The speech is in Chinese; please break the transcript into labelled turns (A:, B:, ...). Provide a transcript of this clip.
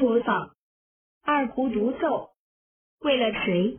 A: 播放二胡独奏。为了谁？